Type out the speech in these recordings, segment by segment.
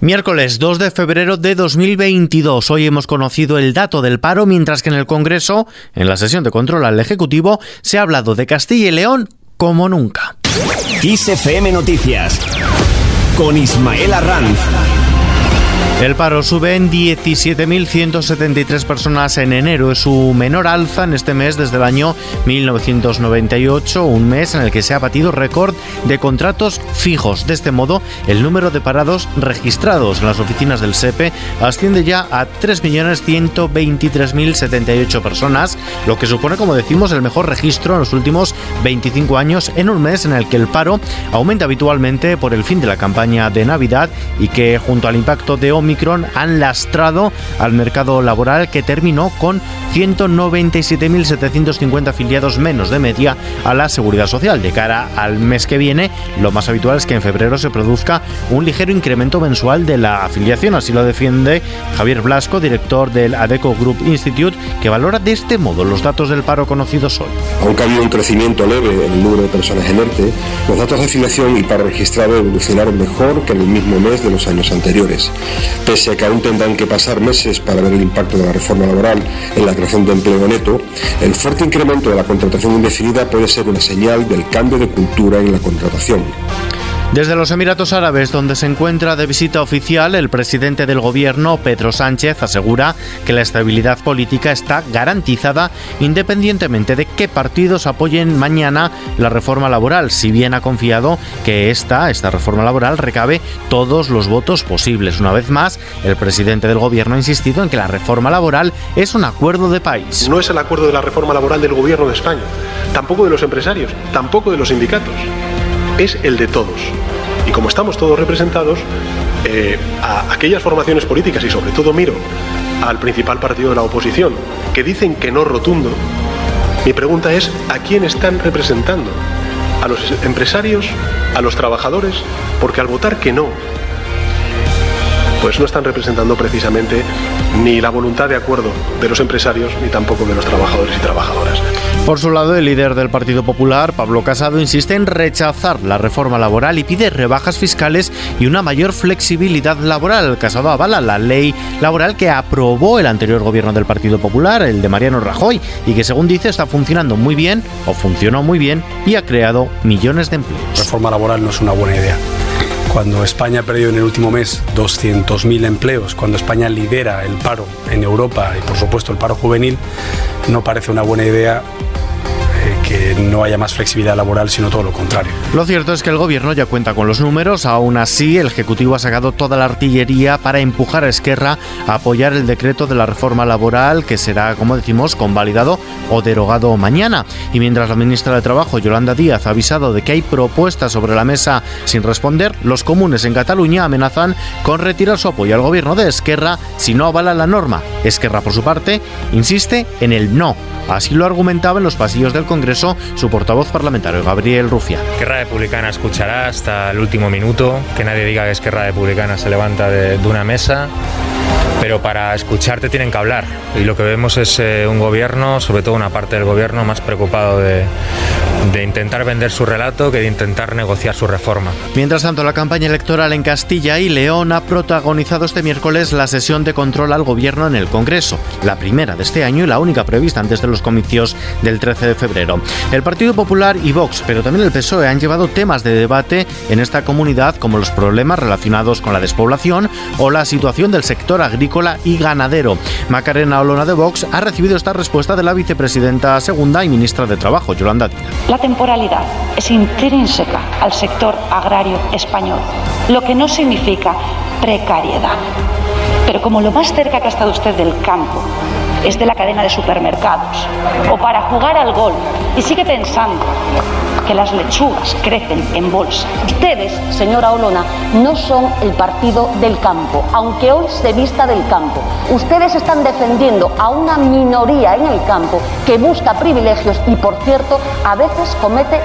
Miércoles 2 de febrero de 2022. Hoy hemos conocido el dato del paro, mientras que en el Congreso, en la sesión de control al Ejecutivo, se ha hablado de Castilla y León como nunca. XFM Noticias con Ismael Arranz. El paro sube en 17.173 personas en enero. Es su menor alza en este mes desde el año 1998, un mes en el que se ha batido récord de contratos fijos. De este modo, el número de parados registrados en las oficinas del SEPE asciende ya a 3.123.078 personas, lo que supone, como decimos, el mejor registro en los últimos 25 años en un mes en el que el paro aumenta habitualmente por el fin de la campaña de Navidad y que, junto al impacto de Omicron, han lastrado al mercado laboral que terminó con 197.750 afiliados menos de media a la seguridad social. De cara al mes que viene, lo más habitual es que en febrero se produzca un ligero incremento mensual de la afiliación. Así lo defiende Javier Blasco, director del ADECO Group Institute, que valora de este modo los datos del paro conocidos hoy. Aunque ha habido un crecimiento leve en el número de personas en ERTE, los datos de afiliación y paro registrado evolucionaron mejor que en el mismo mes de los años anteriores. Pese a que aún tendrán que pasar meses para ver el impacto de la reforma laboral en la creación de empleo neto, el fuerte incremento de la contratación indefinida puede ser una señal del cambio de cultura en la contratación. Desde los Emiratos Árabes, donde se encuentra de visita oficial, el presidente del gobierno, Pedro Sánchez, asegura que la estabilidad política está garantizada independientemente de qué partidos apoyen mañana la reforma laboral, si bien ha confiado que esta, esta reforma laboral, recabe todos los votos posibles. Una vez más, el presidente del gobierno ha insistido en que la reforma laboral es un acuerdo de país. No es el acuerdo de la reforma laboral del gobierno de España, tampoco de los empresarios, tampoco de los sindicatos es el de todos. Y como estamos todos representados, eh, a aquellas formaciones políticas y sobre todo miro al principal partido de la oposición, que dicen que no rotundo, mi pregunta es, ¿a quién están representando? ¿A los empresarios? ¿A los trabajadores? Porque al votar que no, pues no están representando precisamente ni la voluntad de acuerdo de los empresarios ni tampoco de los trabajadores y trabajadoras. Por su lado, el líder del Partido Popular, Pablo Casado, insiste en rechazar la reforma laboral y pide rebajas fiscales y una mayor flexibilidad laboral. Casado avala la ley laboral que aprobó el anterior gobierno del Partido Popular, el de Mariano Rajoy, y que según dice está funcionando muy bien o funcionó muy bien y ha creado millones de empleos. Reforma laboral no es una buena idea. Cuando España ha perdido en el último mes 200.000 empleos, cuando España lidera el paro en Europa y por supuesto el paro juvenil, no parece una buena idea Kid. No haya más flexibilidad laboral, sino todo lo contrario. Lo cierto es que el gobierno ya cuenta con los números, aún así el Ejecutivo ha sacado toda la artillería para empujar a Esquerra a apoyar el decreto de la reforma laboral que será, como decimos, convalidado o derogado mañana. Y mientras la ministra de Trabajo, Yolanda Díaz, ha avisado de que hay propuestas sobre la mesa sin responder, los comunes en Cataluña amenazan con retirar su apoyo al gobierno de Esquerra si no avala la norma. Esquerra, por su parte, insiste en el no. Así lo argumentaba en los pasillos del Congreso su portavoz parlamentario, Gabriel Rufián. Esquerra Republicana escuchará hasta el último minuto, que nadie diga que Esquerra Republicana se levanta de, de una mesa pero para escucharte tienen que hablar. Y lo que vemos es eh, un gobierno, sobre todo una parte del gobierno, más preocupado de, de intentar vender su relato que de intentar negociar su reforma. Mientras tanto, la campaña electoral en Castilla y León ha protagonizado este miércoles la sesión de control al gobierno en el Congreso, la primera de este año y la única prevista antes de los comicios del 13 de febrero. El Partido Popular y Vox, pero también el PSOE, han llevado temas de debate en esta comunidad como los problemas relacionados con la despoblación o la situación del sector agrícola y ganadero. Macarena Olona de Vox ha recibido esta respuesta de la vicepresidenta segunda y ministra de Trabajo, Yolanda Díaz. La temporalidad es intrínseca al sector agrario español, lo que no significa precariedad. Pero como lo más cerca que ha estado usted del campo es de la cadena de supermercados o para jugar al gol y sigue pensando que las lechugas crecen en bolsa. Ustedes, señora Olona, no son el partido del campo, aunque hoy se vista del campo. Ustedes están defendiendo a una minoría en el campo que busca privilegios y, por cierto, a veces comete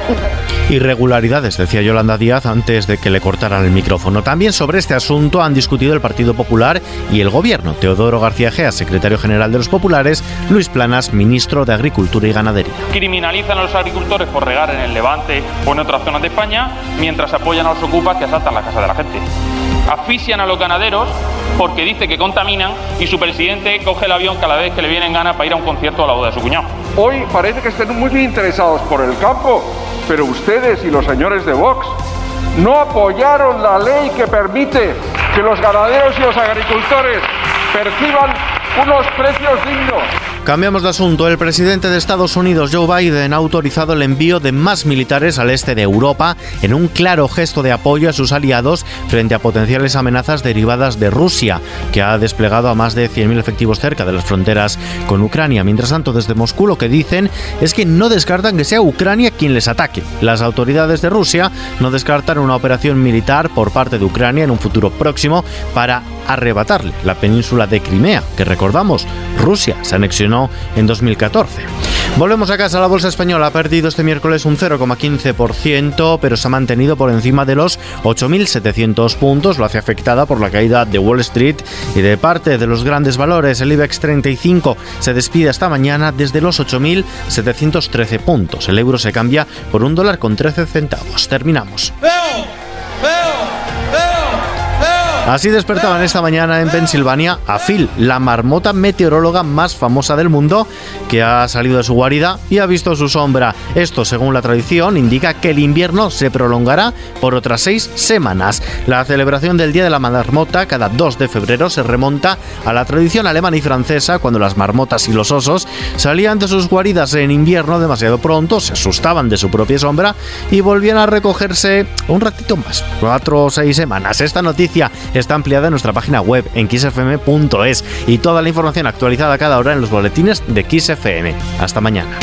irregularidades, decía Yolanda Díaz antes de que le cortaran el micrófono. También sobre este asunto han discutido el Partido Popular y el Gobierno. Teodoro García Gea, secretario general de los Populares, Luis Planas, ministro de Agricultura y Ganadería. Criminalizan a los agricultores por regar en el Levante o en otras zonas de España, mientras apoyan a los ocupas que asaltan la casa de la gente. asfixian a los ganaderos porque dice que contaminan y su presidente coge el avión cada vez que le vienen ganas para ir a un concierto a la boda de su cuñado. Hoy parece que estén muy interesados por el campo, pero ustedes y los señores de Vox no apoyaron la ley que permite que los ganaderos y los agricultores perciban unos precios dignos. Cambiamos de asunto. El presidente de Estados Unidos, Joe Biden, ha autorizado el envío de más militares al este de Europa en un claro gesto de apoyo a sus aliados frente a potenciales amenazas derivadas de Rusia, que ha desplegado a más de 100.000 efectivos cerca de las fronteras con Ucrania. Mientras tanto, desde Moscú lo que dicen es que no descartan que sea Ucrania quien les ataque. Las autoridades de Rusia no descartan una operación militar por parte de Ucrania en un futuro próximo para arrebatarle la península de Crimea, que recordamos, Rusia se anexionó en 2014. Volvemos a casa, la bolsa española ha perdido este miércoles un 0,15%, pero se ha mantenido por encima de los 8.700 puntos, lo hace afectada por la caída de Wall Street y de parte de los grandes valores. El IBEX 35 se despide esta mañana desde los 8.713 puntos. El euro se cambia por un dólar con 13 centavos. Terminamos. Así despertaban esta mañana en Pensilvania a Phil, la marmota meteoróloga más famosa del mundo, que ha salido de su guarida y ha visto su sombra. Esto, según la tradición, indica que el invierno se prolongará por otras seis semanas. La celebración del Día de la Marmota, cada 2 de febrero, se remonta a la tradición alemana y francesa, cuando las marmotas y los osos salían de sus guaridas en invierno demasiado pronto, se asustaban de su propia sombra y volvían a recogerse un ratito más, cuatro o seis semanas. Esta noticia está ampliada en nuestra página web en xfm.es y toda la información actualizada cada hora en los boletines de XFM. Hasta mañana.